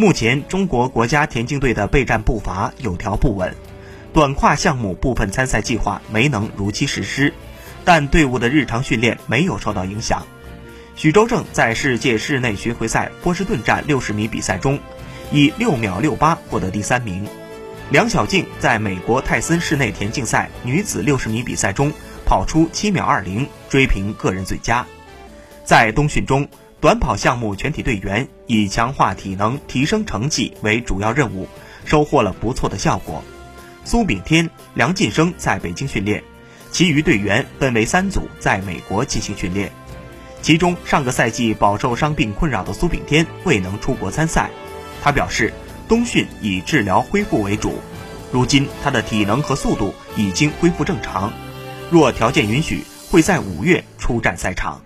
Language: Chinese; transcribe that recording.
目前，中国国家田径队的备战步伐有条不紊，短跨项目部分参赛计划没能如期实施，但队伍的日常训练没有受到影响。许周正在世界室内巡回赛波士顿站60米比赛中，以6秒68获得第三名。梁晓静在美国泰森室内田径赛女子60米比赛中跑出7秒20，追平个人最佳。在冬训中，短跑项目全体队员以强化体能、提升成绩为主要任务，收获了不错的效果。苏炳添、梁晋生在北京训练，其余队员分为三组在美国进行训练。其中，上个赛季饱受伤病困扰的苏炳添未能出国参赛。他表示，冬训以治疗恢复为主，如今他的体能和速度已经恢复正常，若条件允许，会在五月出战赛场。